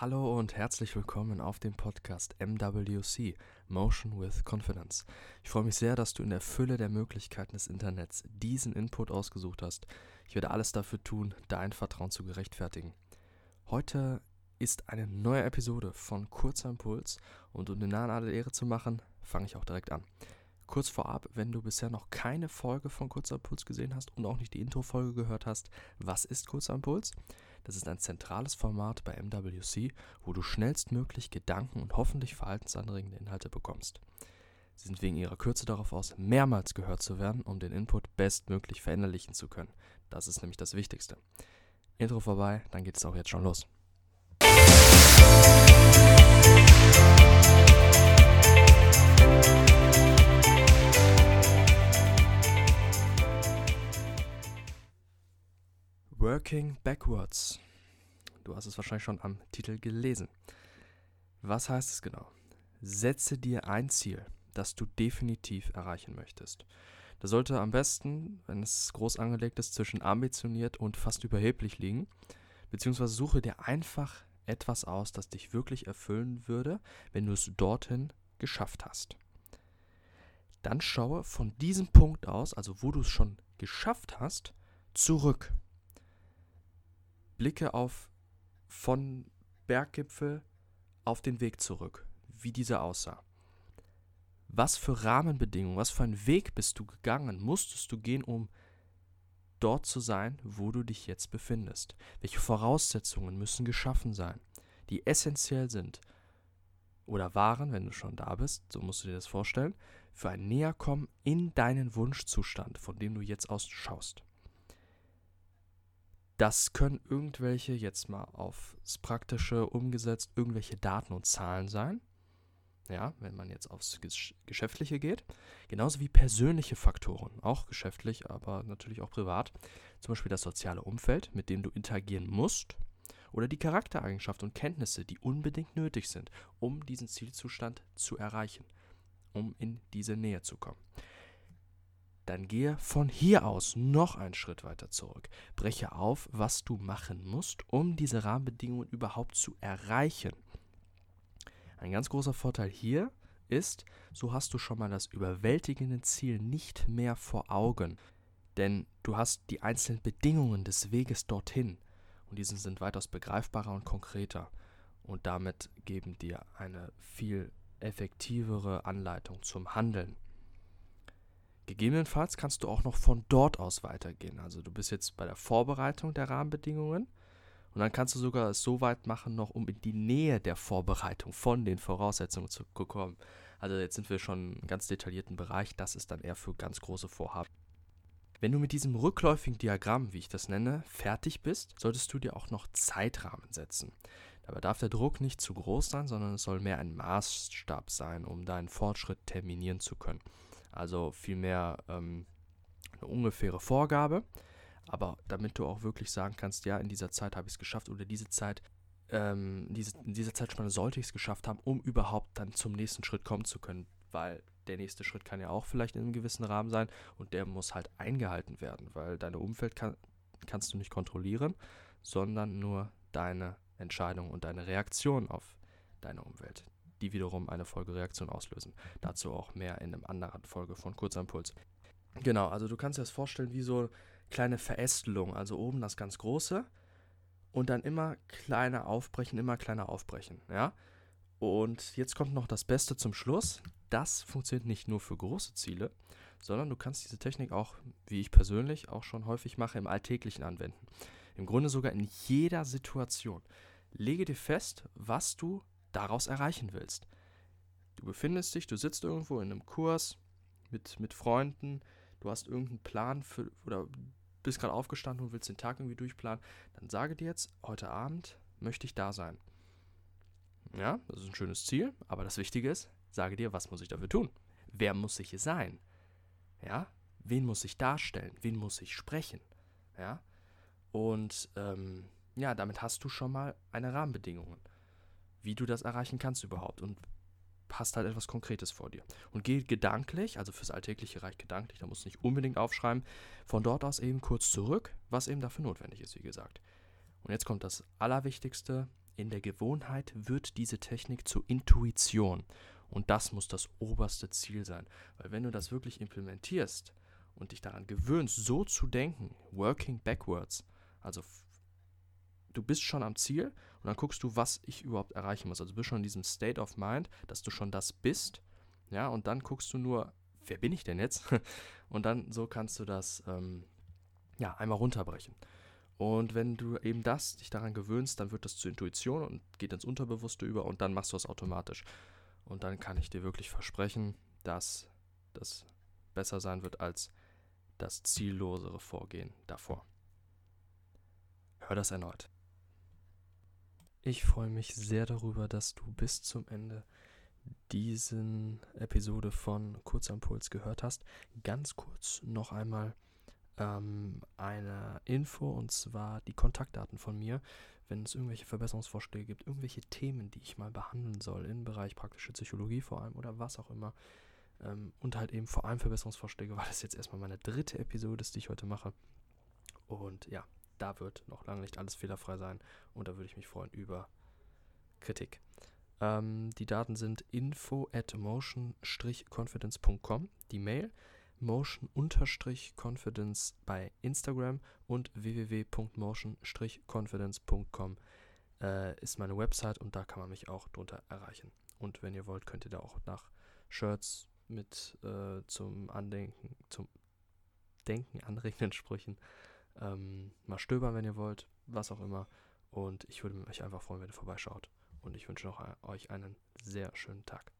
Hallo und herzlich willkommen auf dem Podcast MWC Motion with Confidence. Ich freue mich sehr, dass du in der Fülle der Möglichkeiten des Internets diesen Input ausgesucht hast. Ich werde alles dafür tun, dein Vertrauen zu gerechtfertigen. Heute ist eine neue Episode von Kurzer Impuls und um den Nahen alle Ehre zu machen, fange ich auch direkt an. Kurz vorab, wenn du bisher noch keine Folge von Kurzer Impuls gesehen hast und auch nicht die Intro-Folge gehört hast, was ist Kurzer Impuls? Das ist ein zentrales Format bei MWC, wo du schnellstmöglich Gedanken und hoffentlich verhaltensanregende Inhalte bekommst. Sie sind wegen ihrer Kürze darauf aus, mehrmals gehört zu werden, um den Input bestmöglich verinnerlichen zu können. Das ist nämlich das Wichtigste. Intro vorbei, dann geht es auch jetzt schon los. Working Backwards. Du hast es wahrscheinlich schon am Titel gelesen. Was heißt es genau? Setze dir ein Ziel, das du definitiv erreichen möchtest. Das sollte am besten, wenn es groß angelegt ist, zwischen ambitioniert und fast überheblich liegen. Beziehungsweise suche dir einfach etwas aus, das dich wirklich erfüllen würde, wenn du es dorthin geschafft hast. Dann schaue von diesem Punkt aus, also wo du es schon geschafft hast, zurück blicke auf von Berggipfel auf den Weg zurück, wie dieser aussah. Was für Rahmenbedingungen, was für einen Weg bist du gegangen, musstest du gehen, um dort zu sein, wo du dich jetzt befindest? Welche Voraussetzungen müssen geschaffen sein, die essentiell sind oder waren, wenn du schon da bist, so musst du dir das vorstellen, für ein Näherkommen in deinen Wunschzustand, von dem du jetzt aus schaust? Das können irgendwelche, jetzt mal aufs Praktische umgesetzt, irgendwelche Daten und Zahlen sein. Ja, wenn man jetzt aufs Geschäftliche geht. Genauso wie persönliche Faktoren, auch geschäftlich, aber natürlich auch privat. Zum Beispiel das soziale Umfeld, mit dem du interagieren musst. Oder die Charaktereigenschaften und Kenntnisse, die unbedingt nötig sind, um diesen Zielzustand zu erreichen, um in diese Nähe zu kommen dann gehe von hier aus noch einen Schritt weiter zurück. Breche auf, was du machen musst, um diese Rahmenbedingungen überhaupt zu erreichen. Ein ganz großer Vorteil hier ist, so hast du schon mal das überwältigende Ziel nicht mehr vor Augen. Denn du hast die einzelnen Bedingungen des Weges dorthin und diese sind weitaus begreifbarer und konkreter und damit geben dir eine viel effektivere Anleitung zum Handeln. Gegebenenfalls kannst du auch noch von dort aus weitergehen. Also du bist jetzt bei der Vorbereitung der Rahmenbedingungen und dann kannst du sogar so weit machen, noch um in die Nähe der Vorbereitung von den Voraussetzungen zu kommen. Also jetzt sind wir schon im ganz detaillierten Bereich, das ist dann eher für ganz große Vorhaben. Wenn du mit diesem rückläufigen Diagramm, wie ich das nenne, fertig bist, solltest du dir auch noch Zeitrahmen setzen. Dabei darf der Druck nicht zu groß sein, sondern es soll mehr ein Maßstab sein, um deinen Fortschritt terminieren zu können. Also vielmehr ähm, eine ungefähre Vorgabe, aber damit du auch wirklich sagen kannst, ja, in dieser Zeit habe ich es geschafft oder diese Zeit, ähm, diese, in dieser Zeitspanne sollte ich es geschafft haben, um überhaupt dann zum nächsten Schritt kommen zu können, weil der nächste Schritt kann ja auch vielleicht in einem gewissen Rahmen sein und der muss halt eingehalten werden, weil deine Umfeld kann, kannst du nicht kontrollieren, sondern nur deine Entscheidung und deine Reaktion auf deine Umwelt die wiederum eine Folgereaktion auslösen. Dazu auch mehr in einer anderen Folge von Kurzimpuls. Genau, also du kannst dir das vorstellen wie so kleine Verästelung, also oben das ganz große und dann immer kleiner aufbrechen, immer kleiner aufbrechen, ja? Und jetzt kommt noch das Beste zum Schluss. Das funktioniert nicht nur für große Ziele, sondern du kannst diese Technik auch, wie ich persönlich auch schon häufig mache, im Alltäglichen anwenden. Im Grunde sogar in jeder Situation. Lege dir fest, was du daraus erreichen willst. Du befindest dich, du sitzt irgendwo in einem Kurs mit, mit Freunden, du hast irgendeinen Plan für, oder bist gerade aufgestanden und willst den Tag irgendwie durchplanen, dann sage dir jetzt, heute Abend möchte ich da sein. Ja, das ist ein schönes Ziel, aber das Wichtige ist, sage dir, was muss ich dafür tun? Wer muss ich sein? Ja, wen muss ich darstellen? Wen muss ich sprechen? Ja, und ähm, ja, damit hast du schon mal eine Rahmenbedingungen wie du das erreichen kannst überhaupt und hast halt etwas Konkretes vor dir. Und geh gedanklich, also fürs Alltägliche reicht gedanklich, da musst du nicht unbedingt aufschreiben, von dort aus eben kurz zurück, was eben dafür notwendig ist, wie gesagt. Und jetzt kommt das Allerwichtigste in der Gewohnheit wird diese Technik zur Intuition. Und das muss das oberste Ziel sein. Weil wenn du das wirklich implementierst und dich daran gewöhnst, so zu denken, working backwards, also du bist schon am Ziel und dann guckst du, was ich überhaupt erreichen muss. Also du bist schon in diesem State of Mind, dass du schon das bist, ja, und dann guckst du nur, wer bin ich denn jetzt? und dann so kannst du das ähm, ja einmal runterbrechen. Und wenn du eben das dich daran gewöhnst, dann wird das zur Intuition und geht ins Unterbewusste über und dann machst du das automatisch. Und dann kann ich dir wirklich versprechen, dass das besser sein wird als das ziellosere Vorgehen davor. Hör das erneut. Ich freue mich sehr darüber, dass du bis zum Ende diesen Episode von Kurzimpuls gehört hast. Ganz kurz noch einmal ähm, eine Info und zwar die Kontaktdaten von mir. Wenn es irgendwelche Verbesserungsvorschläge gibt, irgendwelche Themen, die ich mal behandeln soll, im Bereich praktische Psychologie vor allem oder was auch immer. Ähm, und halt eben vor allem Verbesserungsvorschläge, weil das jetzt erstmal meine dritte Episode ist, die ich heute mache. Und ja, da wird noch lange nicht alles fehlerfrei sein und da würde ich mich freuen über Kritik. Ähm, die Daten sind info at motion-confidence.com, die Mail motion-confidence bei Instagram und www.motion-confidence.com äh, ist meine Website und da kann man mich auch drunter erreichen. Und wenn ihr wollt, könnt ihr da auch nach Shirts mit äh, zum Andenken, zum Denken anregenden Sprüchen ähm, mal stöbern, wenn ihr wollt, was auch immer. Und ich würde mich einfach freuen, wenn ihr vorbeischaut. Und ich wünsche noch euch einen sehr schönen Tag.